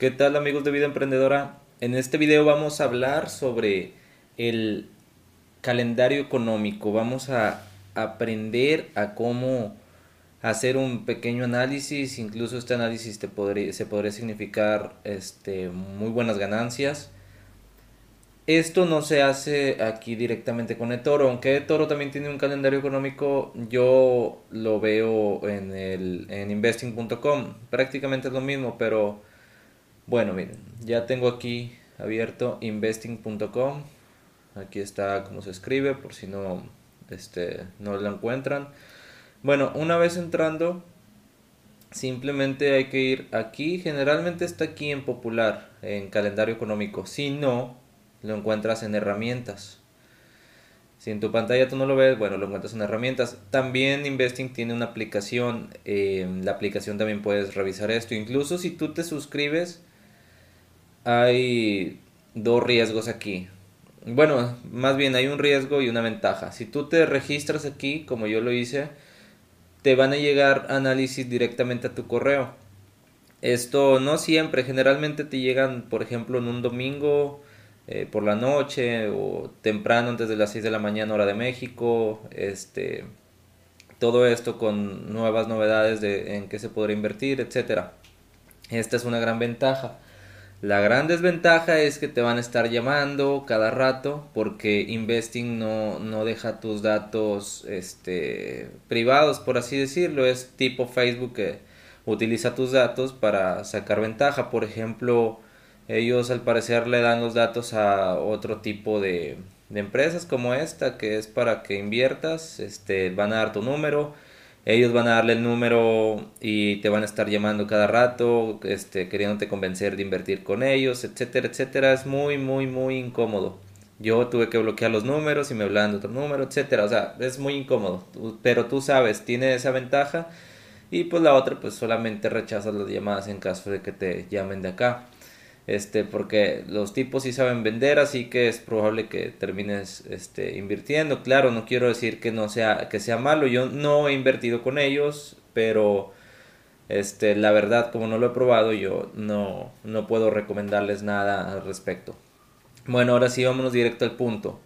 ¿Qué tal amigos de Vida Emprendedora? En este video vamos a hablar sobre el calendario económico. Vamos a aprender a cómo hacer un pequeño análisis. Incluso este análisis te podría, se podría significar este, muy buenas ganancias. Esto no se hace aquí directamente con eToro, aunque eToro también tiene un calendario económico, yo lo veo en, el, en investing.com, prácticamente es lo mismo, pero bueno, miren, ya tengo aquí abierto investing.com. Aquí está como se escribe por si no este no lo encuentran. Bueno, una vez entrando simplemente hay que ir aquí, generalmente está aquí en popular, en calendario económico. Si no, lo encuentras en herramientas. Si en tu pantalla tú no lo ves, bueno, lo encuentras en herramientas. También Investing tiene una aplicación. Eh, la aplicación también puedes revisar esto. Incluso si tú te suscribes, hay dos riesgos aquí. Bueno, más bien hay un riesgo y una ventaja. Si tú te registras aquí, como yo lo hice, te van a llegar análisis directamente a tu correo. Esto no siempre, generalmente te llegan, por ejemplo, en un domingo eh, por la noche o temprano antes de las 6 de la mañana hora de México. Este, todo esto con nuevas novedades de en qué se podrá invertir, etcétera. Esta es una gran ventaja. La gran desventaja es que te van a estar llamando cada rato porque Investing no, no deja tus datos este, privados, por así decirlo. Es tipo Facebook que utiliza tus datos para sacar ventaja. Por ejemplo, ellos al parecer le dan los datos a otro tipo de, de empresas como esta que es para que inviertas. Este, van a dar tu número ellos van a darle el número y te van a estar llamando cada rato, este, queriéndote convencer de invertir con ellos, etcétera, etcétera. Es muy, muy, muy incómodo. Yo tuve que bloquear los números y me hablaban de otro número, etcétera. O sea, es muy incómodo. Pero tú sabes, tiene esa ventaja. Y pues la otra, pues solamente rechazas las llamadas en caso de que te llamen de acá este porque los tipos sí saben vender así que es probable que termines este invirtiendo. Claro no quiero decir que no sea que sea malo yo no he invertido con ellos pero este la verdad como no lo he probado yo no no puedo recomendarles nada al respecto. Bueno ahora sí vámonos directo al punto.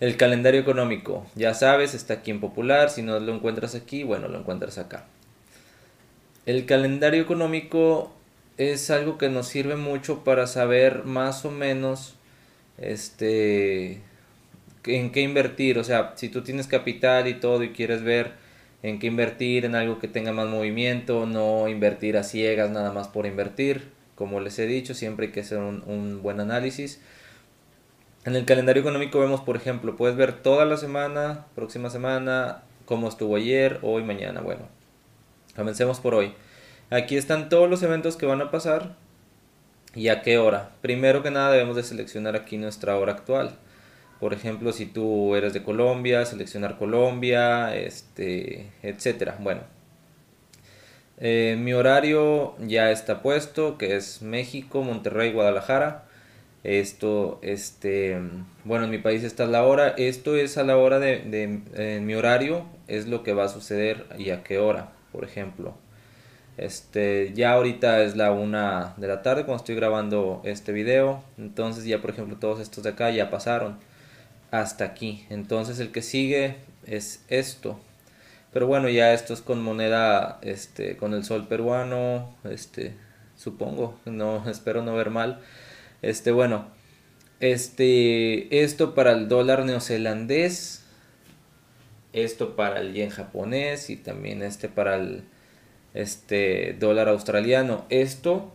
El calendario económico. Ya sabes está aquí en popular si no lo encuentras aquí bueno lo encuentras acá. El calendario económico es algo que nos sirve mucho para saber más o menos este en qué invertir, o sea, si tú tienes capital y todo y quieres ver en qué invertir, en algo que tenga más movimiento, no invertir a ciegas nada más por invertir, como les he dicho, siempre hay que hacer un, un buen análisis. En el calendario económico vemos, por ejemplo, puedes ver toda la semana, próxima semana, cómo estuvo ayer, hoy, mañana. Bueno, comencemos por hoy. Aquí están todos los eventos que van a pasar y a qué hora. Primero que nada debemos de seleccionar aquí nuestra hora actual. Por ejemplo, si tú eres de Colombia, seleccionar Colombia, este, etcétera. Bueno, eh, mi horario ya está puesto, que es México, Monterrey, Guadalajara. Esto, este, bueno, en mi país está la hora. Esto es a la hora de, mi horario, es lo que va a suceder y a qué hora, por ejemplo. Este, ya ahorita es la una de la tarde cuando estoy grabando este video. Entonces ya por ejemplo todos estos de acá ya pasaron hasta aquí. Entonces el que sigue es esto. Pero bueno, ya esto es con moneda, este, con el sol peruano, este, supongo, no, espero no ver mal. Este, bueno, este, esto para el dólar neozelandés, esto para el yen japonés y también este para el este dólar australiano. Esto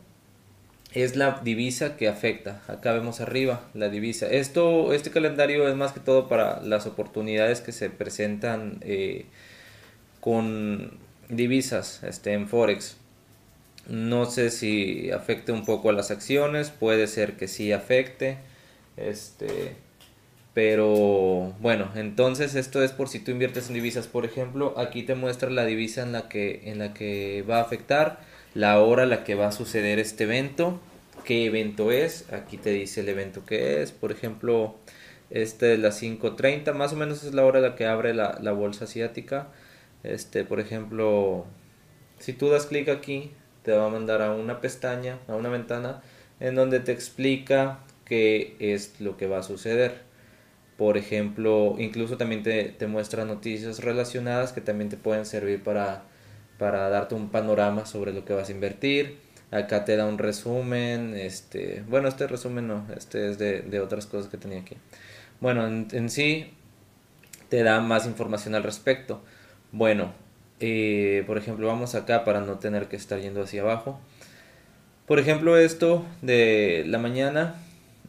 es la divisa que afecta. Acá vemos arriba la divisa. Esto, este calendario es más que todo para las oportunidades que se presentan eh, con divisas este, en Forex. No sé si afecte un poco a las acciones, puede ser que sí afecte. Este, pero bueno, entonces esto es por si tú inviertes en divisas, por ejemplo, aquí te muestra la divisa en la que en la que va a afectar, la hora en la que va a suceder este evento, qué evento es, aquí te dice el evento que es, por ejemplo, este es las 5:30, más o menos es la hora en la que abre la, la bolsa asiática. Este, por ejemplo, si tú das clic aquí, te va a mandar a una pestaña, a una ventana, en donde te explica qué es lo que va a suceder. Por ejemplo, incluso también te, te muestra noticias relacionadas que también te pueden servir para, para darte un panorama sobre lo que vas a invertir. Acá te da un resumen, este, bueno, este resumen no, este es de, de otras cosas que tenía aquí. Bueno, en, sí te da más información al respecto. Bueno, eh, por ejemplo, vamos acá para no tener que estar yendo hacia abajo. Por ejemplo, esto de la mañana,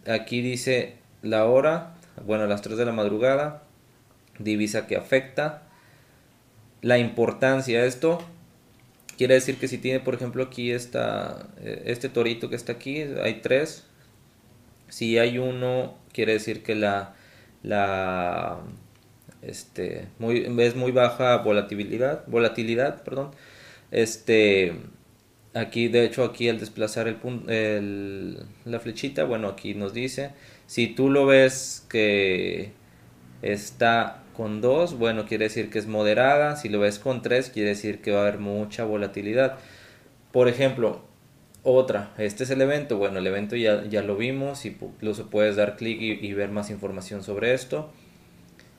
aquí dice la hora, bueno, a las 3 de la madrugada, divisa que afecta, la importancia, esto quiere decir que si tiene, por ejemplo, aquí esta, eh, este torito que está aquí, hay tres, si hay uno, quiere decir que la, la este, muy, es muy baja volatilidad, volatilidad, perdón. Este, aquí, de hecho, aquí al desplazar el, el, la flechita, bueno, aquí nos dice, si tú lo ves que está con 2, bueno, quiere decir que es moderada, si lo ves con 3, quiere decir que va a haber mucha volatilidad. Por ejemplo, otra, este es el evento, bueno, el evento ya, ya lo vimos, incluso puedes dar clic y, y ver más información sobre esto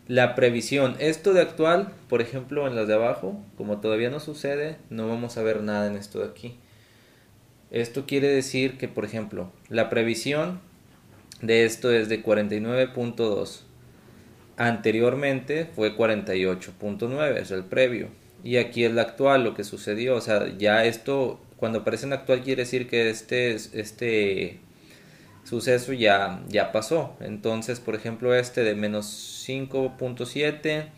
la previsión. Esto de actual, por ejemplo, en las de abajo, como todavía no sucede, no vamos a ver nada en esto de aquí. Esto quiere decir que, por ejemplo, la previsión de esto es de 49.2. Anteriormente fue 48.9, es el previo. Y aquí es la actual, lo que sucedió. O sea, ya esto, cuando aparece en actual, quiere decir que este, este suceso ya, ya pasó. Entonces, por ejemplo, este de menos 5.7,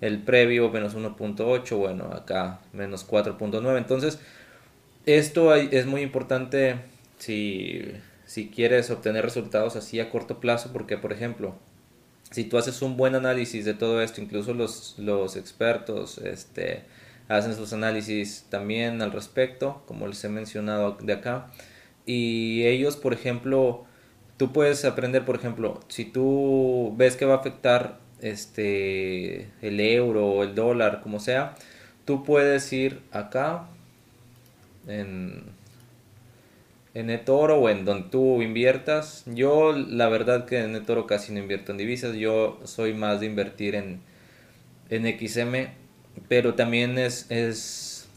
el previo menos 1.8, bueno, acá menos 4.9. Entonces, esto es muy importante si, si quieres obtener resultados así a corto plazo, porque, por ejemplo, si tú haces un buen análisis de todo esto, incluso los, los expertos este, hacen sus análisis también al respecto, como les he mencionado de acá, y ellos, por ejemplo, tú puedes aprender, por ejemplo, si tú ves que va a afectar este el euro o el dólar, como sea, tú puedes ir acá en en eToro o en donde tú inviertas. Yo la verdad que en eToro casi no invierto en divisas, yo soy más de invertir en en XM, pero también es es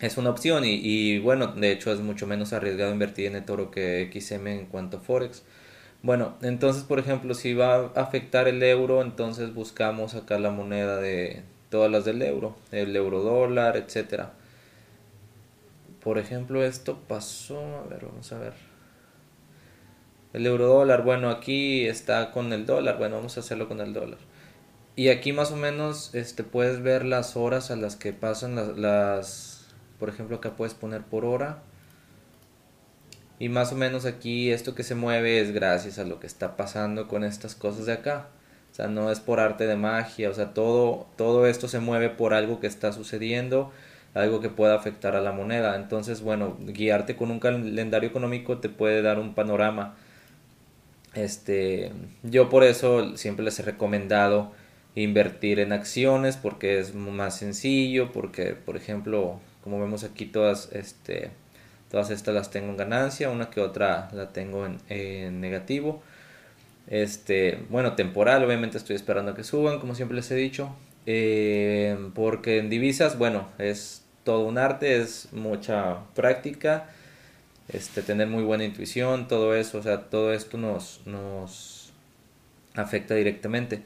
es una opción y, y bueno, de hecho es mucho menos arriesgado invertir en eToro que XM en cuanto a Forex. Bueno, entonces, por ejemplo, si va a afectar el euro, entonces buscamos sacar la moneda de todas las del euro, el euro dólar, etcétera. Por ejemplo, esto pasó, a ver, vamos a ver. El euro dólar, bueno, aquí está con el dólar, bueno, vamos a hacerlo con el dólar. Y aquí más o menos este puedes ver las horas a las que pasan las, las por ejemplo, acá puedes poner por hora y más o menos aquí esto que se mueve es gracias a lo que está pasando con estas cosas de acá. O sea, no es por arte de magia, o sea, todo, todo esto se mueve por algo que está sucediendo, algo que pueda afectar a la moneda. Entonces, bueno, guiarte con un calendario económico te puede dar un panorama. Este, yo por eso siempre les he recomendado invertir en acciones porque es más sencillo, porque por ejemplo, como vemos aquí todas este Todas estas las tengo en ganancia, una que otra la tengo en, negativo. Este, bueno, temporal, obviamente estoy esperando que suban, como siempre les he dicho. Eh, porque en divisas, bueno, es todo un arte, es mucha práctica, este, tener muy buena intuición, todo eso, o sea, todo esto nos, nos afecta directamente.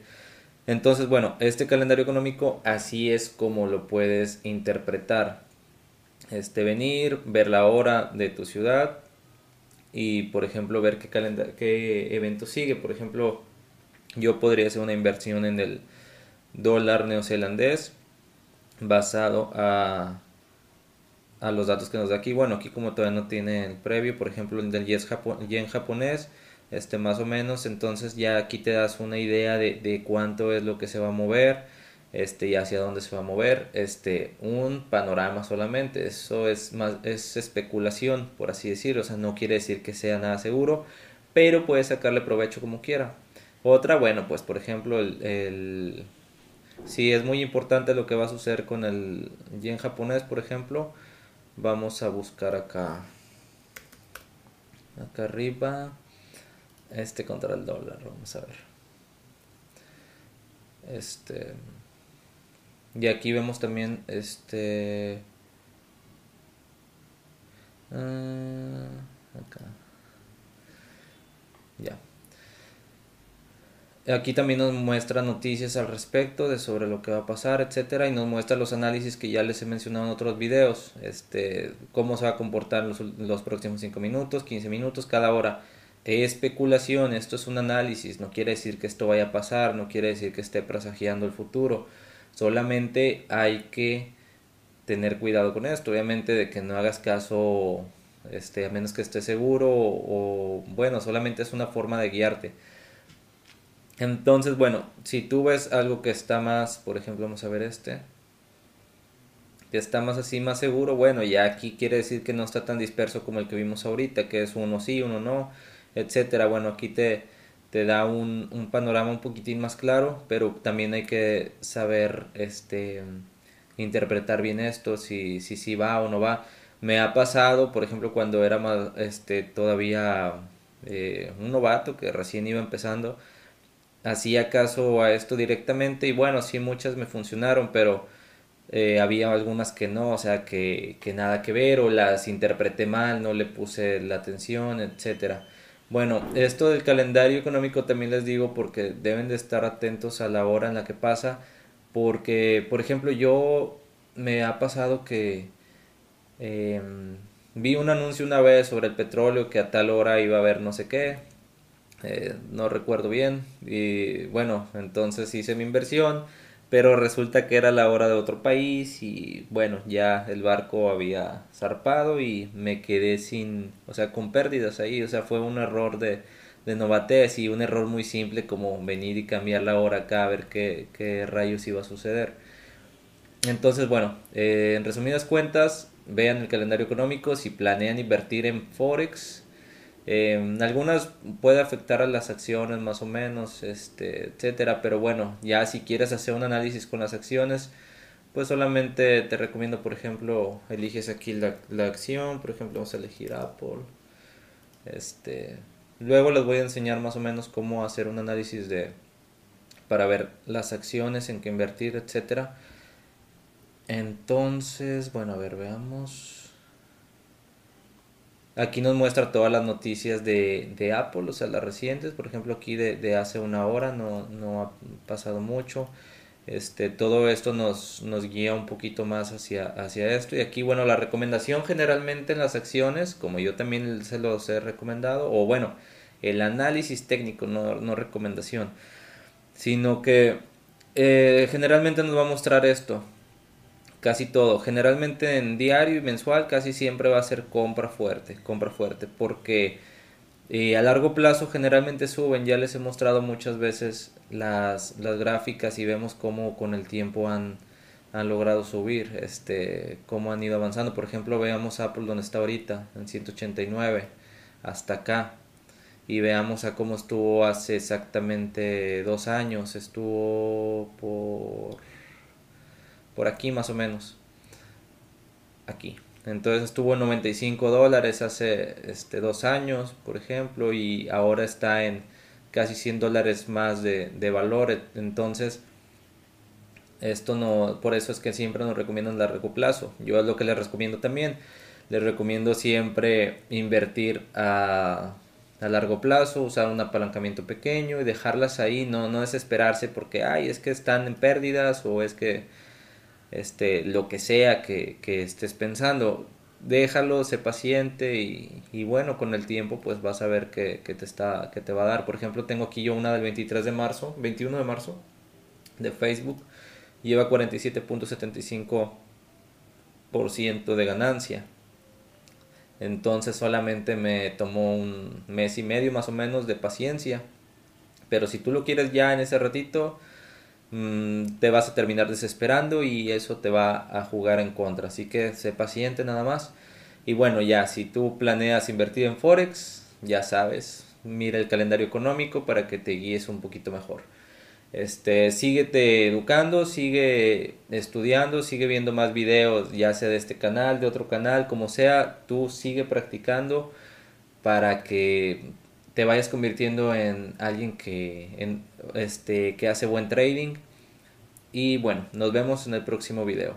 Entonces, bueno, este calendario económico así es como lo puedes interpretar este, venir, ver la hora de tu ciudad y, por ejemplo, ver qué, qué evento sigue. Por ejemplo, yo podría hacer una inversión en el dólar neozelandés basado a, a los datos que nos da aquí. Bueno, aquí como todavía no tiene el previo, por ejemplo, el del yen, japonés, este más o menos, entonces ya aquí te das una idea de, de cuánto es lo que se va a mover este y hacia dónde se va a mover este un panorama solamente eso es más es especulación por así decirlo o sea no quiere decir que sea nada seguro pero puede sacarle provecho como quiera otra bueno pues por ejemplo el, el si es muy importante lo que va a suceder con el yen japonés por ejemplo vamos a buscar acá. Acá arriba. Este contra el dólar vamos a ver. Este y aquí vemos también este ah, acá. Ya Aquí también nos muestra noticias al respecto de sobre lo que va a pasar, etcétera, y nos muestra los análisis que ya les he mencionado en otros videos, este, cómo se va a comportar los, los próximos 5 minutos, 15 minutos, cada hora. especulación, esto es un análisis, no quiere decir que esto vaya a pasar, no quiere decir que esté presagiando el futuro, solamente hay que tener cuidado con esto, obviamente de que no hagas caso, este, a menos que estés seguro, o bueno, solamente es una forma de guiarte entonces, bueno, si tú ves algo que está más, por ejemplo, vamos a ver este, que está más así, más seguro, bueno, ya aquí quiere decir que no está tan disperso como el que vimos ahorita, que es uno sí, uno no, etcétera. Bueno, aquí te, te da un, panorama un poquitín más claro, pero también hay que saber este interpretar bien esto, si, si, si va o no va. Me ha pasado, por ejemplo, cuando era más, este, todavía eh, un novato que recién iba empezando, hacía caso a esto directamente y bueno, sí muchas me funcionaron, pero eh, había algunas que no, o sea, que, que, nada que ver o las interpreté mal, no le puse la atención, etcétera. Bueno, esto del calendario económico también les digo porque deben de estar atentos a la hora en la que pasa, porque, por ejemplo, yo me ha pasado que em, vi un anuncio una vez sobre el petróleo que a tal hora iba a haber no sé qué, eh, no recuerdo bien. Y bueno entonces hice mi inversión pero resulta que era la hora de otro país y bueno ya el barco había zarpado y me quedé sin o sea con pérdidas ahí. O sea fue un error de, novatez y un error muy simple como venir y cambiar la hora acá a ver qué, qué rayos iba a suceder. Entonces bueno eh, en resumidas cuentas vean el calendario económico si planean invertir en forex eh, algunas puede afectar a las acciones más o menos, este, etcétera, pero bueno, ya si quieres hacer un análisis con las acciones, pues solamente te recomiendo, por ejemplo, eliges aquí la, la acción, por ejemplo, vamos a elegir Apple. Este, luego les voy a enseñar más o menos cómo hacer un análisis de para ver las acciones en que invertir, etcétera. Entonces, bueno, a ver, veamos. Aquí nos muestra todas las noticias de, de Apple, o sea, las recientes, por ejemplo, aquí de, de hace una hora, no, no, ha pasado mucho. Este, todo esto nos, nos guía un poquito más hacia, hacia esto. Y aquí, bueno, la recomendación generalmente en las acciones, como yo también se los he recomendado, o bueno, el análisis técnico, no, no recomendación, sino que eh, generalmente nos va a mostrar esto casi todo. Generalmente en diario y mensual casi siempre va a ser compra fuerte, compra fuerte, porque eh, a largo plazo generalmente suben. Ya les he mostrado muchas veces las, las gráficas y vemos cómo con el tiempo han, han logrado subir, este, cómo han ido avanzando. Por ejemplo, veamos Apple donde está ahorita, en 189, hasta acá. Y veamos a cómo estuvo hace exactamente dos años. Estuvo por por aquí más o menos. Aquí. Entonces estuvo en 95 dólares hace este, dos años, por ejemplo, y ahora está en casi 100 dólares más de, de valor. Entonces, esto no, por eso es que siempre nos recomiendan largo plazo. Yo es lo que les recomiendo también. Les recomiendo siempre invertir a, a largo plazo, usar un apalancamiento pequeño y dejarlas ahí, no, no desesperarse porque, ay, es que están en pérdidas o es que este, lo que sea que, estés pensando, déjalo, sé paciente y, bueno, con el tiempo pues vas a ver que, te está, que te va a dar. Por ejemplo, tengo aquí yo una del 23 de marzo, 21 de marzo, de Facebook, lleva 47.75% de ganancia. Entonces solamente me tomó un mes y medio más o menos de paciencia. Pero si tú lo quieres ya en ese ratito, Mm, te vas a terminar desesperando y eso te va a jugar en contra. Así que sé paciente nada más. Y bueno, ya si tú planeas invertir en Forex, ya sabes, mira el calendario económico para que te guíes un poquito mejor. Este, síguete educando, sigue estudiando, sigue viendo más videos, ya sea de este canal, de otro canal, como sea, tú sigue practicando para que te vayas convirtiendo en alguien que, este, que hace buen trading. Y bueno, nos vemos en el próximo video.